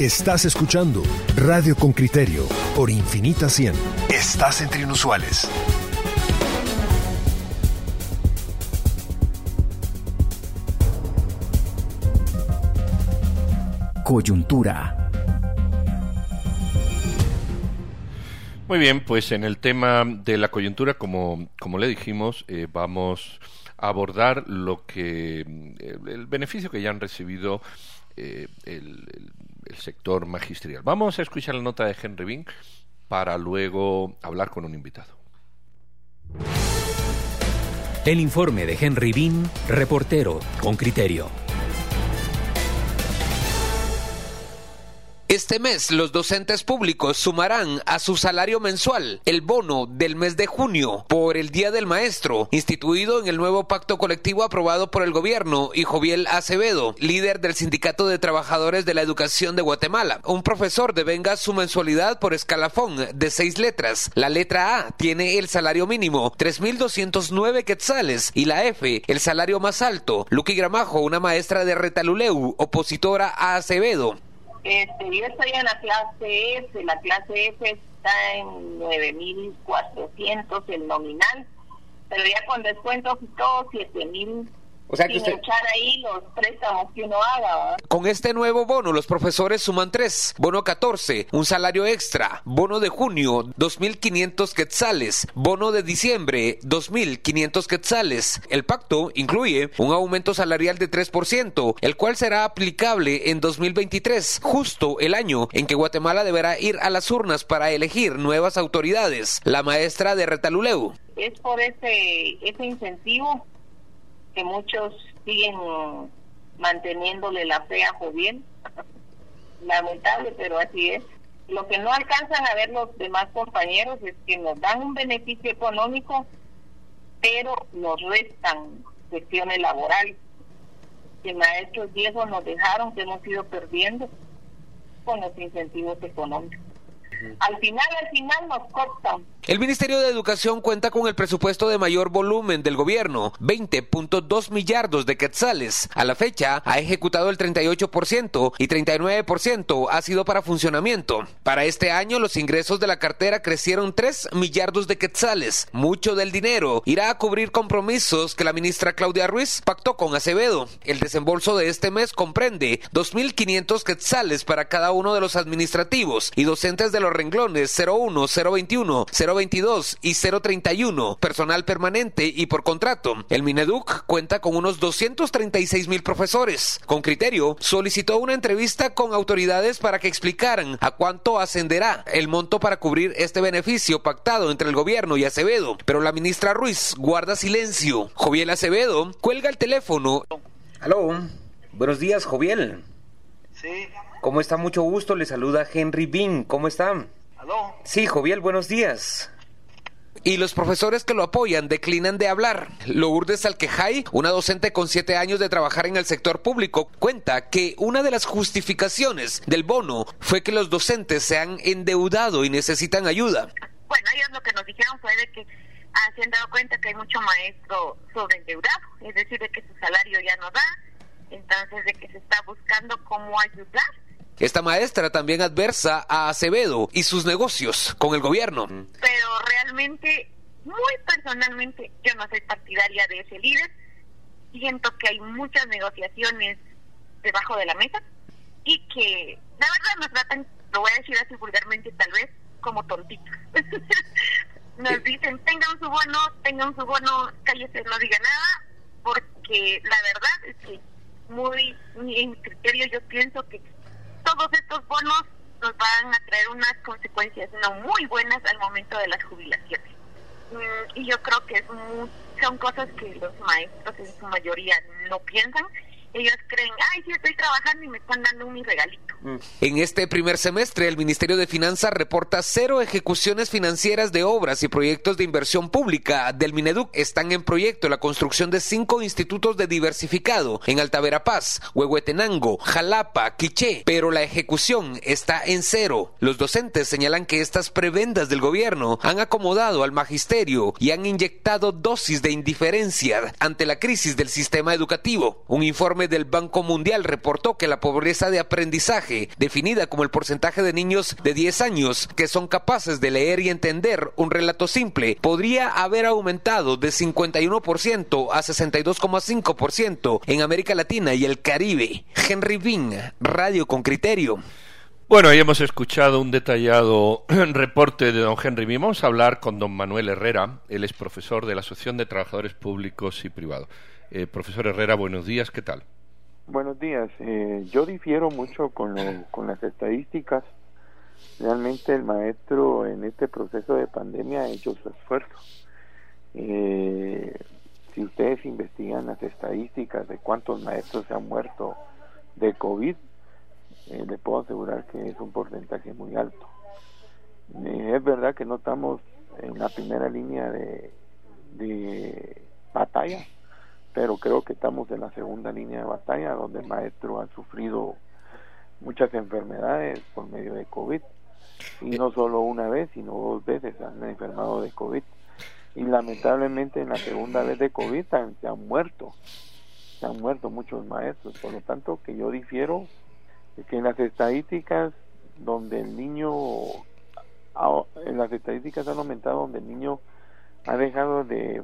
Estás escuchando Radio con Criterio por Infinita 100. Estás entre inusuales. Coyuntura. Muy bien, pues en el tema de la coyuntura, como, como le dijimos, eh, vamos a abordar lo que el, beneficio que ya han recibido eh, el, el sector magisterial. Vamos a escuchar la nota de Henry Bean para luego hablar con un invitado. El informe de Henry Bean, reportero con criterio. Este mes los docentes públicos sumarán a su salario mensual el bono del mes de junio por el Día del Maestro, instituido en el nuevo pacto colectivo aprobado por el gobierno y Joviel Acevedo, líder del Sindicato de Trabajadores de la Educación de Guatemala. Un profesor devenga su mensualidad por escalafón de seis letras. La letra A tiene el salario mínimo, 3.209 quetzales, y la F, el salario más alto. Luqui Gramajo, una maestra de Retaluleu, opositora a Acevedo. Este, yo estoy en la clase F, la clase F está en 9.400 el nominal, pero ya con descuentos y todo, 7.000 o sea que echar ahí los préstamos que uno haga. Con este nuevo bono, los profesores suman tres. Bono 14, un salario extra. Bono de junio, 2.500 quetzales. Bono de diciembre, 2.500 quetzales. El pacto incluye un aumento salarial de 3%, el cual será aplicable en 2023, justo el año en que Guatemala deberá ir a las urnas para elegir nuevas autoridades. La maestra de Retaluleu. Es por ese, ese incentivo que muchos siguen manteniéndole la fe a Joviel. Lamentable, pero así es. Lo que no alcanzan a ver los demás compañeros es que nos dan un beneficio económico, pero nos restan cuestiones laborales. Que maestros viejos nos dejaron, que hemos ido perdiendo con los incentivos económicos. Al final, al final nos cortan el Ministerio de Educación cuenta con el presupuesto de mayor volumen del gobierno, 20.2 millardos de quetzales. A la fecha ha ejecutado el 38% y 39% ha sido para funcionamiento. Para este año los ingresos de la cartera crecieron 3 millardos de quetzales. Mucho del dinero irá a cubrir compromisos que la ministra Claudia Ruiz pactó con Acevedo. El desembolso de este mes comprende 2.500 quetzales para cada uno de los administrativos y docentes de los renglones 01, 021, 022 y 031, personal permanente y por contrato. El Mineduc cuenta con unos 236 mil profesores. Con criterio, solicitó una entrevista con autoridades para que explicaran a cuánto ascenderá el monto para cubrir este beneficio pactado entre el gobierno y Acevedo. Pero la ministra Ruiz guarda silencio. Joviel Acevedo cuelga el teléfono. Aló, buenos días, Joviel. Sí. ¿Cómo está? Mucho gusto. Le saluda Henry Bean. ¿Cómo está? Sí, Joviel, buenos días y los profesores que lo apoyan declinan de hablar. Lourdes Alquejay, una docente con siete años de trabajar en el sector público, cuenta que una de las justificaciones del bono fue que los docentes se han endeudado y necesitan ayuda. Bueno, ellos lo que nos dijeron fue de que se han dado cuenta que hay mucho maestro sobreendeudado, es decir, de que su salario ya no da, entonces de que se está buscando cómo ayudar esta maestra también adversa a Acevedo y sus negocios con el gobierno. Pero realmente, muy personalmente, yo no soy partidaria de ese líder. Siento que hay muchas negociaciones debajo de la mesa y que, la verdad, nos tratan, lo voy a decir así vulgarmente, tal vez, como tontitos. nos dicen, tengan su bono, tengan su bono, cállese, no diga nada, porque la verdad es que muy, en criterio yo pienso que todos estos bonos nos van a traer unas consecuencias no muy buenas al momento de las jubilaciones. Mm, y yo creo que son cosas que los maestros en su mayoría no piensan ellos creen, ay, sí estoy trabajando y me están dando un regalito. Mm. En este primer semestre, el Ministerio de Finanzas reporta cero ejecuciones financieras de obras y proyectos de inversión pública del Mineduc. Están en proyecto la construcción de cinco institutos de diversificado en Altaverapaz, Huehuetenango, Jalapa, Quiché, pero la ejecución está en cero. Los docentes señalan que estas prebendas del gobierno han acomodado al magisterio y han inyectado dosis de indiferencia ante la crisis del sistema educativo. Un informe del Banco Mundial reportó que la pobreza de aprendizaje definida como el porcentaje de niños de 10 años que son capaces de leer y entender un relato simple, podría haber aumentado de 51% a 62,5% en América Latina y el Caribe. Henry Bean, Radio con Criterio. Bueno, ahí hemos escuchado un detallado reporte de don Henry. Vamos a hablar con don Manuel Herrera. Él es profesor de la Asociación de Trabajadores Públicos y Privados. Eh, profesor Herrera, buenos días. ¿Qué tal? Buenos días. Eh, yo difiero mucho con, con las estadísticas. Realmente el maestro en este proceso de pandemia ha hecho su esfuerzo. Eh, si ustedes investigan las estadísticas de cuántos maestros se han muerto de COVID, eh, le puedo asegurar que es un porcentaje muy alto. Eh, es verdad que no estamos en la primera línea de batalla, pero creo que estamos en la segunda línea de batalla, donde el maestro ha sufrido muchas enfermedades por medio de COVID. Y no solo una vez, sino dos veces han enfermado de COVID. Y lamentablemente en la segunda vez de COVID se han muerto. Se han muerto muchos maestros. Por lo tanto, que yo difiero que en las estadísticas donde el niño en las estadísticas han aumentado donde el niño ha dejado de,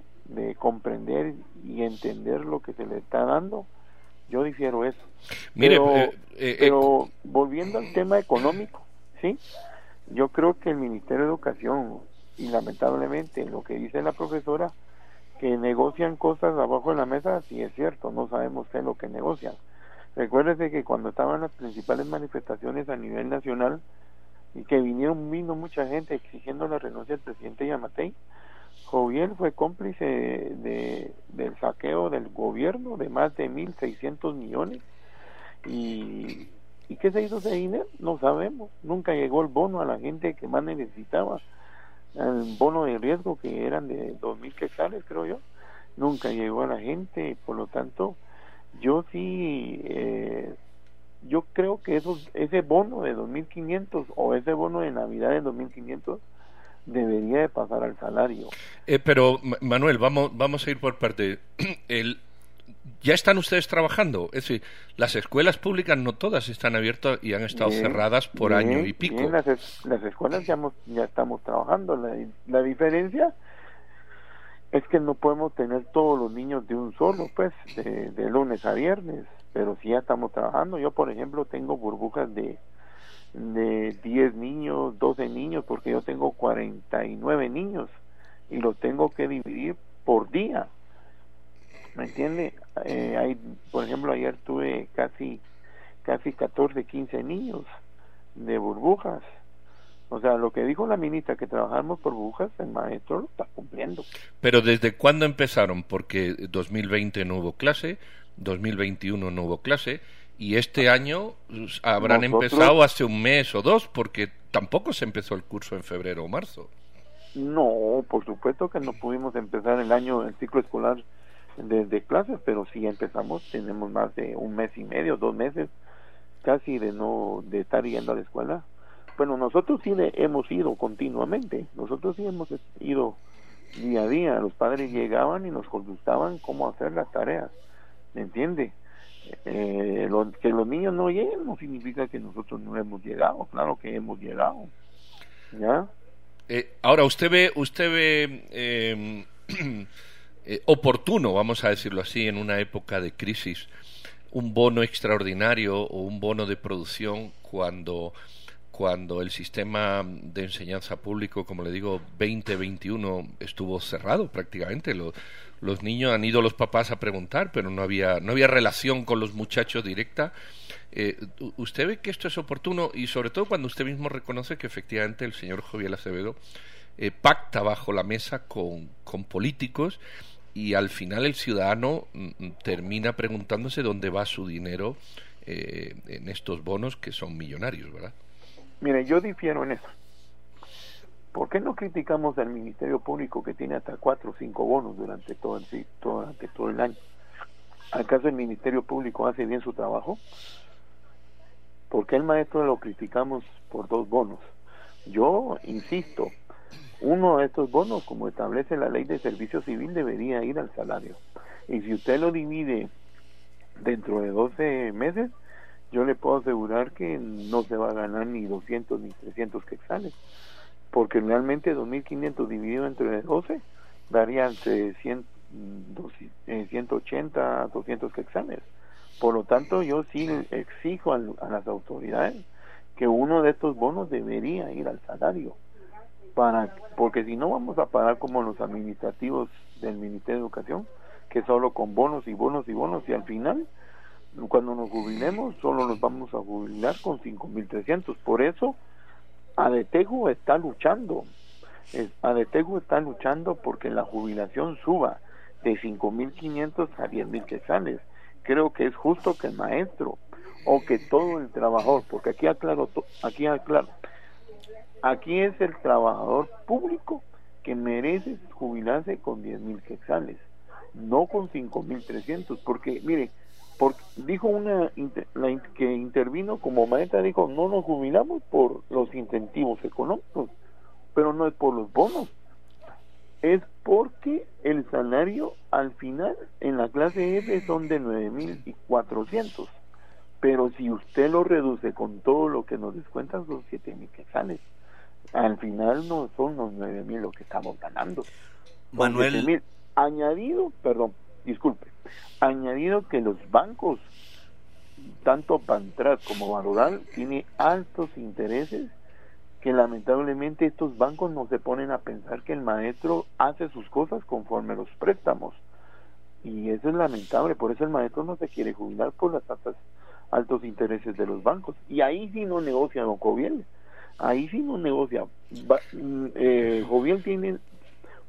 comprender y entender lo que se le está dando. Yo difiero eso. Mire, pero, eh, eh, pero volviendo al tema económico sí yo creo que el Ministerio de Educación y lamentablemente lo que dice la profesora que negocian cosas abajo de la mesa sí es cierto no sabemos qué es lo que negocian. Recuérdese que cuando estaban las principales manifestaciones a nivel nacional y que vinieron vino mucha gente exigiendo la renuncia del presidente Yamatei, Joviel fue cómplice de, del saqueo del gobierno de más de 1.600 millones. Y, ¿Y qué se hizo ese dinero? No sabemos. Nunca llegó el bono a la gente que más necesitaba. El bono de riesgo que eran de 2.000 quetzales, creo yo. Nunca llegó a la gente. Por lo tanto, yo sí, eh, yo creo que esos, ese bono de 2.500 o ese bono de Navidad de 2.500 debería de pasar al salario. Eh, pero, Manuel, vamos, vamos a ir por parte. El, ya están ustedes trabajando. Es decir, las escuelas públicas no todas están abiertas y han estado cerradas por año y pico. las, las, escuelas ya, ya estamos trabajando. La, la diferencia es que no podemos tener todos los niños de un solo, pues, de, lunes a viernes, pero sí ya estamos trabajando. Yo, por ejemplo, tengo burbujas de, de 10 niños, 12 niños, porque yo tengo 49 niños y los tengo que dividir por día. ¿Me entiende? Eh, hay, por ejemplo, ayer tuve casi, casi 14, 15 niños de burbujas o sea, lo que dijo la ministra, que trabajamos por burbujas, el maestro lo está cumpliendo. Pero ¿desde cuándo empezaron? Porque 2020 no hubo clase, 2021 no hubo clase, y este año pues, habrán empezado hace un mes o dos, porque tampoco se empezó el curso en febrero o marzo. No, por supuesto que no pudimos empezar el año, el ciclo escolar desde clases, pero sí empezamos, tenemos más de un mes y medio, dos meses casi de no de estar yendo a la escuela. Bueno, nosotros sí hemos ido continuamente, nosotros sí hemos ido día a día, los padres llegaban y nos consultaban cómo hacer las tareas, ¿me entiende? Eh, que los niños no lleguen no significa que nosotros no hemos llegado, claro que hemos llegado, ¿ya? Eh, ahora, usted ve, usted ve em, eh, oportuno, vamos a decirlo así, en una época de crisis, un bono extraordinario o un bono de producción cuando cuando el sistema de enseñanza público, como le digo, 2021 estuvo cerrado prácticamente. Los, niños han ido los papás a preguntar, pero no había, no había relación con los muchachos directa. Eh, ¿Usted ve que esto es oportuno? Y sobre todo cuando usted mismo reconoce que efectivamente el señor Joviel Acevedo eh, pacta bajo la mesa con, con políticos y al final el ciudadano mm, mm, termina preguntándose dónde va su dinero eh, en estos bonos que son millonarios, ¿verdad? Mire, yo difiero en eso. ¿Por qué no criticamos al Ministerio Público que tiene hasta cuatro o cinco bonos durante todo el, durante todo el año? ¿Acaso el Ministerio Público hace bien su trabajo? ¿Por qué el maestro lo criticamos por dos bonos? Yo insisto, uno de estos bonos, como establece la ley de servicio civil, debería ir al salario. Y si usted lo divide dentro de 12 meses, yo le puedo asegurar que no se va a ganar ni 200 ni 300 quetzales, porque realmente 2.500 dividido entre 12 daría entre 100, 180 a 200 quetzales. Por lo tanto, yo sí exijo a, las autoridades que uno de estos bonos debería ir al salario, para porque si no vamos a pagar como los administrativos del Ministerio de Educación, que solo con bonos y bonos y bonos, y al final, cuando nos jubilemos, solo nos vamos a jubilar con 5.300. Por eso, Adetego está luchando. Adetego está luchando porque la jubilación suba de 5.500 a 10.000 quetzales creo que es justo que el maestro o que todo el trabajador, porque aquí aclaro, aquí aclaro, aquí es el trabajador público que merece jubilarse con 10 mil quetzales, no con 5 mil 300, porque mire, porque dijo una la, que intervino como maestra, dijo, no nos jubilamos por los incentivos económicos, pero no es por los bonos, es porque el salario al final en la clase F son de 9.400. Pero si usted lo reduce con todo lo que nos descuentan, son 7.000 quetzales. Al final no son los 9.000 lo que estamos ganando. Manuel. Añadido, perdón, disculpe, añadido que los bancos, tanto Pantras como Barural, tiene altos intereses que lamentablemente estos bancos no se ponen a pensar que el maestro hace sus cosas conforme los préstamos. Y eso es lamentable, por eso el maestro no se quiere jubilar por las altos intereses de los bancos. Y ahí sí no negocia Don Joviel, ahí sí no negocia. Mm, eh, Joviel tiene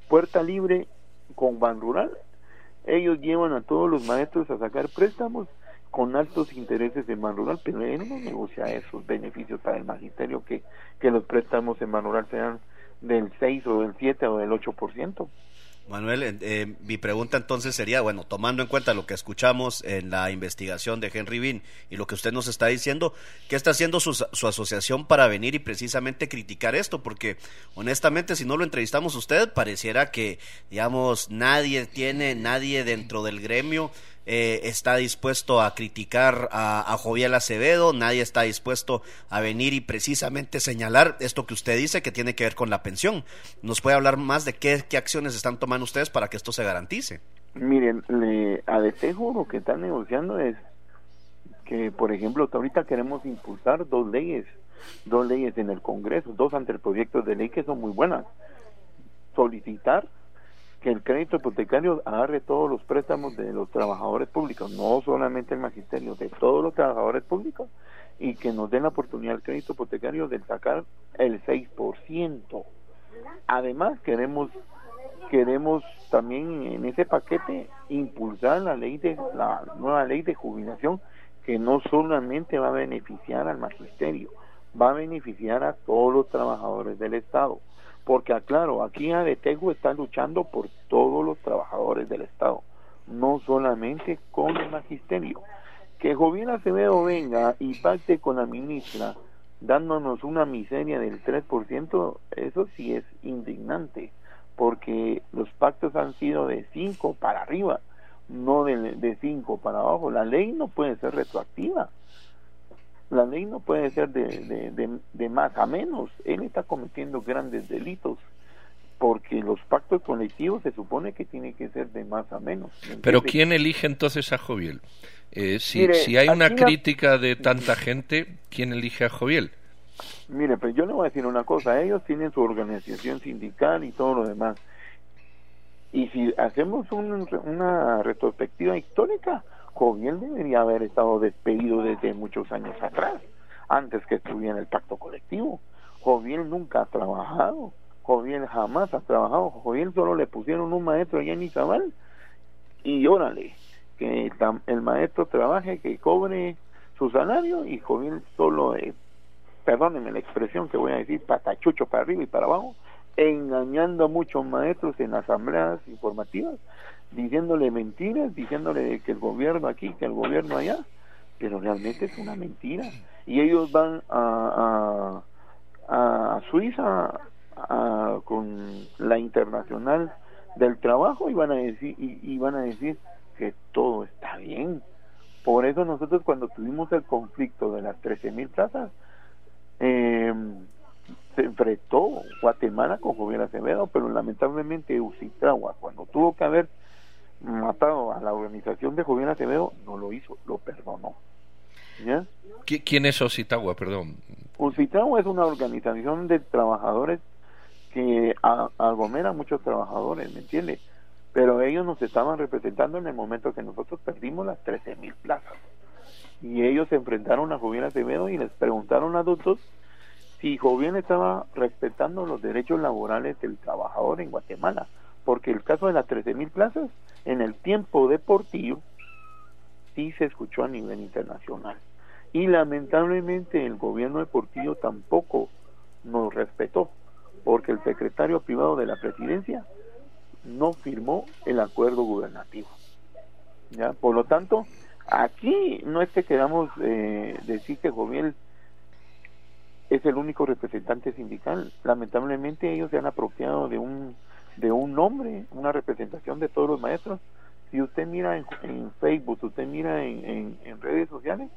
puerta libre con Ban Rural, ellos llevan a todos los maestros a sacar préstamos con altos intereses en Rural, pero él no negocia esos beneficios para el magisterio que, que los préstamos en Rural sean del 6 o del 7 o del 8%. Manuel, eh, mi pregunta entonces sería, bueno, tomando en cuenta lo que escuchamos en la investigación de Henry Bean y lo que usted nos está diciendo, ¿qué está haciendo su, su, asociación para venir y precisamente criticar esto? Porque honestamente, si no lo entrevistamos usted, pareciera que, digamos, nadie tiene, nadie dentro del gremio eh, está dispuesto a criticar a, a, Acevedo, nadie está dispuesto a venir y precisamente señalar esto que usted dice que tiene que ver con la pensión. ¿Nos puede hablar más de qué, qué acciones están tomando ustedes para que esto se garantice? Miren, le, a Desejo lo que están negociando es que, por ejemplo, ahorita queremos impulsar dos leyes, dos leyes en el Congreso, dos anteproyectos de ley que son muy buenas. Solicitar que el crédito hipotecario agarre todos los préstamos de los trabajadores públicos, no solamente el magisterio, de todos los trabajadores públicos, y que nos den la oportunidad al crédito hipotecario de sacar el 6%. Además, queremos queremos también en ese paquete impulsar la ley de la nueva ley de jubilación que no solamente va a beneficiar al magisterio, va a beneficiar a todos los trabajadores del Estado porque aclaro, aquí Adetego está luchando por todos los trabajadores del Estado, no solamente con el magisterio. Que Joviel Acevedo venga y pacte con la ministra dándonos una miseria del 3%, eso sí es indignante, porque los pactos han sido de 5 para arriba, no de 5 para abajo. La ley no puede ser retroactiva la ley no puede ser de, de, más a menos. Él está cometiendo grandes delitos porque los pactos colectivos se supone que tiene que ser de más a menos. Pero ¿quién elige entonces a Joviel? Eh, si, si hay una crítica de tanta gente, ¿quién elige a Joviel? Mire, pues yo le voy a decir una cosa, ellos tienen su organización sindical y todo lo demás. Y si hacemos una retrospectiva histórica, Joviel debería haber estado despedido desde muchos años atrás, antes que estuviera en el pacto colectivo. Joviel nunca ha trabajado, Joviel jamás ha trabajado, Joviel solo le pusieron un maestro allá en Izabal y órale, que el maestro trabaje, que cobre su salario y Joviel solo, eh, perdónenme la expresión que voy a decir, patachucho para arriba y para abajo, engañando a muchos maestros en asambleas informativas diciéndole mentiras, diciéndole que el gobierno aquí, que el gobierno allá, pero realmente es una mentira. Y ellos van a, a, Suiza con la internacional del trabajo y van a decir y, van a decir que todo está bien Por eso nosotros cuando tuvimos el conflicto de las 13 mil plazas, eh, se enfrentó Guatemala con Javier Acevedo, pero lamentablemente Ucitragua, cuando tuvo que haber matado a la organización de Javier Acevedo, no lo hizo, lo perdonó. ¿Ya? ¿Quién es Ocitagua, perdón? Ocitagua es una organización de trabajadores que aglomera a muchos trabajadores, ¿me entiende? Pero ellos nos estaban representando en el momento que nosotros perdimos las 13 mil plazas. Y ellos se enfrentaron a Joviel Acevedo y les preguntaron a adultos si Joviel estaba respetando los derechos laborales del trabajador en Guatemala. Porque el caso de las 13 mil plazas, en el tiempo deportivo, sí se escuchó a nivel internacional. Y lamentablemente el gobierno deportivo tampoco nos respetó, porque el secretario privado de la presidencia no firmó el acuerdo gubernativo. ¿ya? Por lo tanto, aquí no es que queramos eh, decir que Joviel es el único representante sindical. Lamentablemente ellos se han apropiado de un de un nombre, una representación de todos los maestros. Si usted mira en, Facebook, usted mira en, en, redes sociales,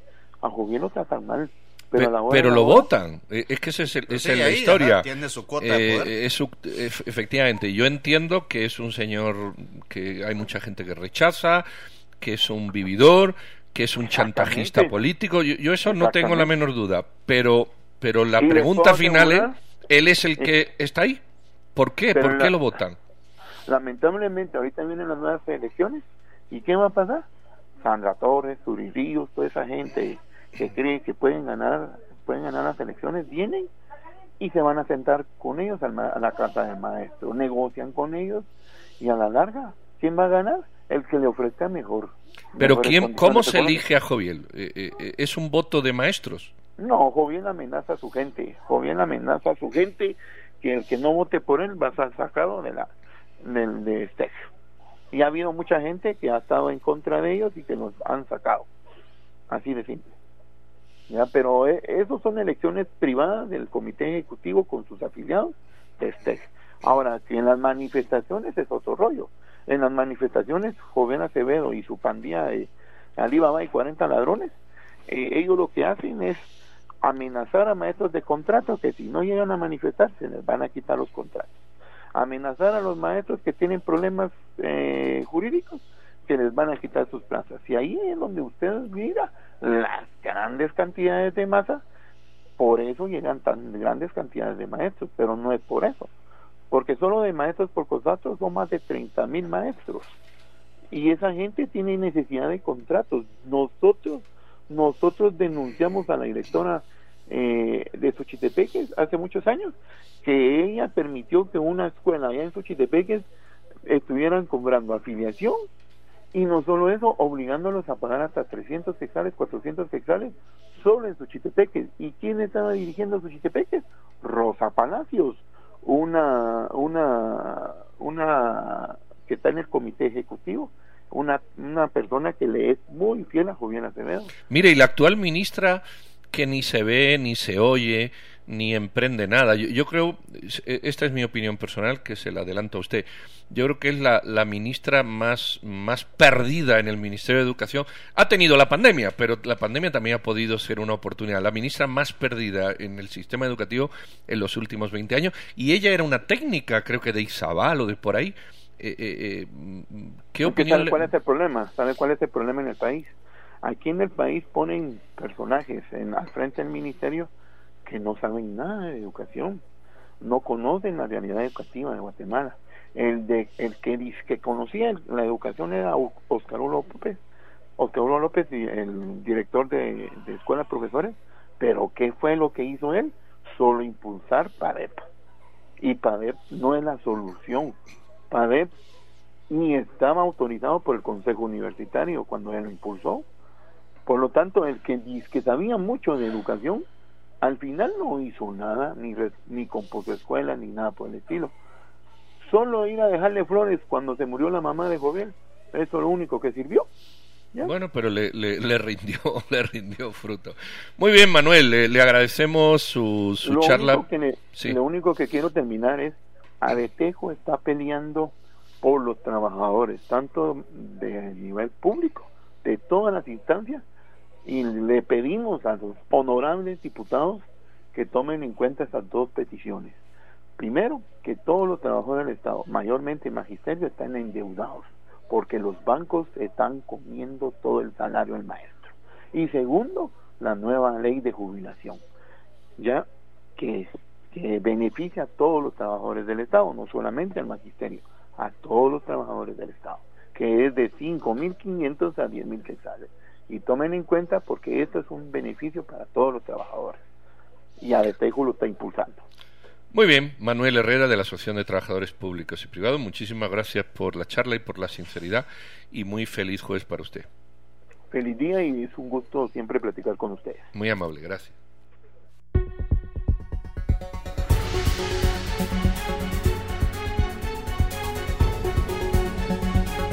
a Joviel lo tratan mal. Pero, pero lo votan, eh, es que esa es, es la historia. tiene su cuota de poder. Eh, efectivamente, yo entiendo que es un señor que hay mucha gente que rechaza, que es un vividor, que es un chantajista político. Yo, eso no tengo la menor duda. Pero, pero la pregunta final es, ¿él es el que está ahí? ¿Por qué? ¿Por qué lo votan? Lamentablemente, ahorita vienen las nuevas elecciones. ¿Y qué va a pasar? Sandra Torres, Uri Ríos, toda esa gente que cree que pueden ganar pueden ganar las elecciones vienen y se van a sentar con ellos a la casa del maestro, negocian con ellos y a la larga, ¿quién va a ganar? El que le ofrezca mejor. Pero quién, ¿cómo se elige a Joviel? Eh, eh, eh, ¿Es un voto de maestros? No, Joviel amenaza a su gente, Joviel amenaza a su gente que el que no vote por él va a ser sacado de la del de este. Y ha habido mucha gente que ha estado en contra de ellos y que los han sacado. Así de simple. ¿ya? Pero eh, esos son elecciones privadas del comité ejecutivo con sus afiliados de este. Ahora, si en las manifestaciones es otro rollo. En las manifestaciones, Joven Acevedo y su pandilla de Alibaba y 40 ladrones, eh, ellos lo que hacen es amenazar a maestros de contrato que si no llegan a manifestar se les van a quitar los contratos. Amenazar a los maestros que tienen problemas eh, jurídicos que les van a quitar sus plazas. Y ahí es donde ustedes mira las grandes cantidades de masa, por eso llegan tan grandes cantidades de maestros, pero no es por eso, porque solo de maestros por contratos son más de 30 mil maestros. Y esa gente tiene necesidad de contratos. Nosotros, nosotros denunciamos a la directora eh, de Xochitepeques hace muchos años que ella permitió que una escuela allá en Xochitepeques estuvieran cobrando afiliación y no solo eso, obligándolos a pagar hasta 300 hectáreas, 400 hectáreas solo en Suchitepeques. ¿Y quién estaba dirigiendo Suchitepeques? Rosa Palacios, una, una, una que está en el comité ejecutivo, una, una persona que le es muy fiel a Julián Acevedo. Mire, y la actual ministra que ni se ve ni se oye ni emprende nada. Yo, creo, e, esta es mi opinión personal, que se la adelanto a usted. Yo creo que es la, la, ministra más, más perdida en el Ministerio de Educación. Ha tenido la pandemia, pero la pandemia también ha podido ser una oportunidad. La ministra más perdida en el sistema educativo en los últimos 20 años. Y ella era una técnica, creo que de Isabal o de por ahí. Eh, eh, eh ¿Qué opinión? ¿Sabe cuál es el problema? ¿Sabe cuál es el problema en el país? Aquí en el país ponen personajes en, al frente del ministerio que no saben nada de educación, no conocen la realidad educativa de Guatemala. El de el que dice que conocía la educación era Oscar López, Oscar López, el director de, de escuelas profesores, pero ¿qué fue lo que hizo él? Solo impulsar PADEP. Y PADEP no es la solución. PADEP ni estaba autorizado por el Consejo Universitario cuando él lo impulsó. Por lo tanto, el que dice que sabía mucho de educación, al final no hizo nada, ni, ni compuso escuela, ni nada por el estilo. Solo ir a dejarle flores cuando se murió la mamá de Joviel, eso es lo único que sirvió. Bueno, pero le, le, rindió, le rindió fruto. Muy bien, Manuel, le, agradecemos su, su charla. Único Lo único que quiero terminar es, Aretejo está peleando por los trabajadores, tanto de nivel público de todas las instancias y le pedimos a los honorables diputados que tomen en cuenta estas dos peticiones. Primero, que todos los trabajadores del Estado, mayormente el magisterio, están endeudados porque los bancos están comiendo todo el salario del maestro. Y segundo, la nueva ley de jubilación, ya que, que beneficia a todos los trabajadores del Estado, no solamente al magisterio, a todos los trabajadores del Estado, que es de 5.500 a 10.000 quetzales. Y tomen en cuenta porque esto es un beneficio para todos los trabajadores. Y ADETEJU lo está impulsando. Muy bien, Manuel Herrera de la Asociación de Trabajadores Públicos y Privados, muchísimas gracias por la charla y por la sinceridad y muy feliz jueves para usted. Feliz día y es un gusto siempre platicar con ustedes. Muy amable, gracias.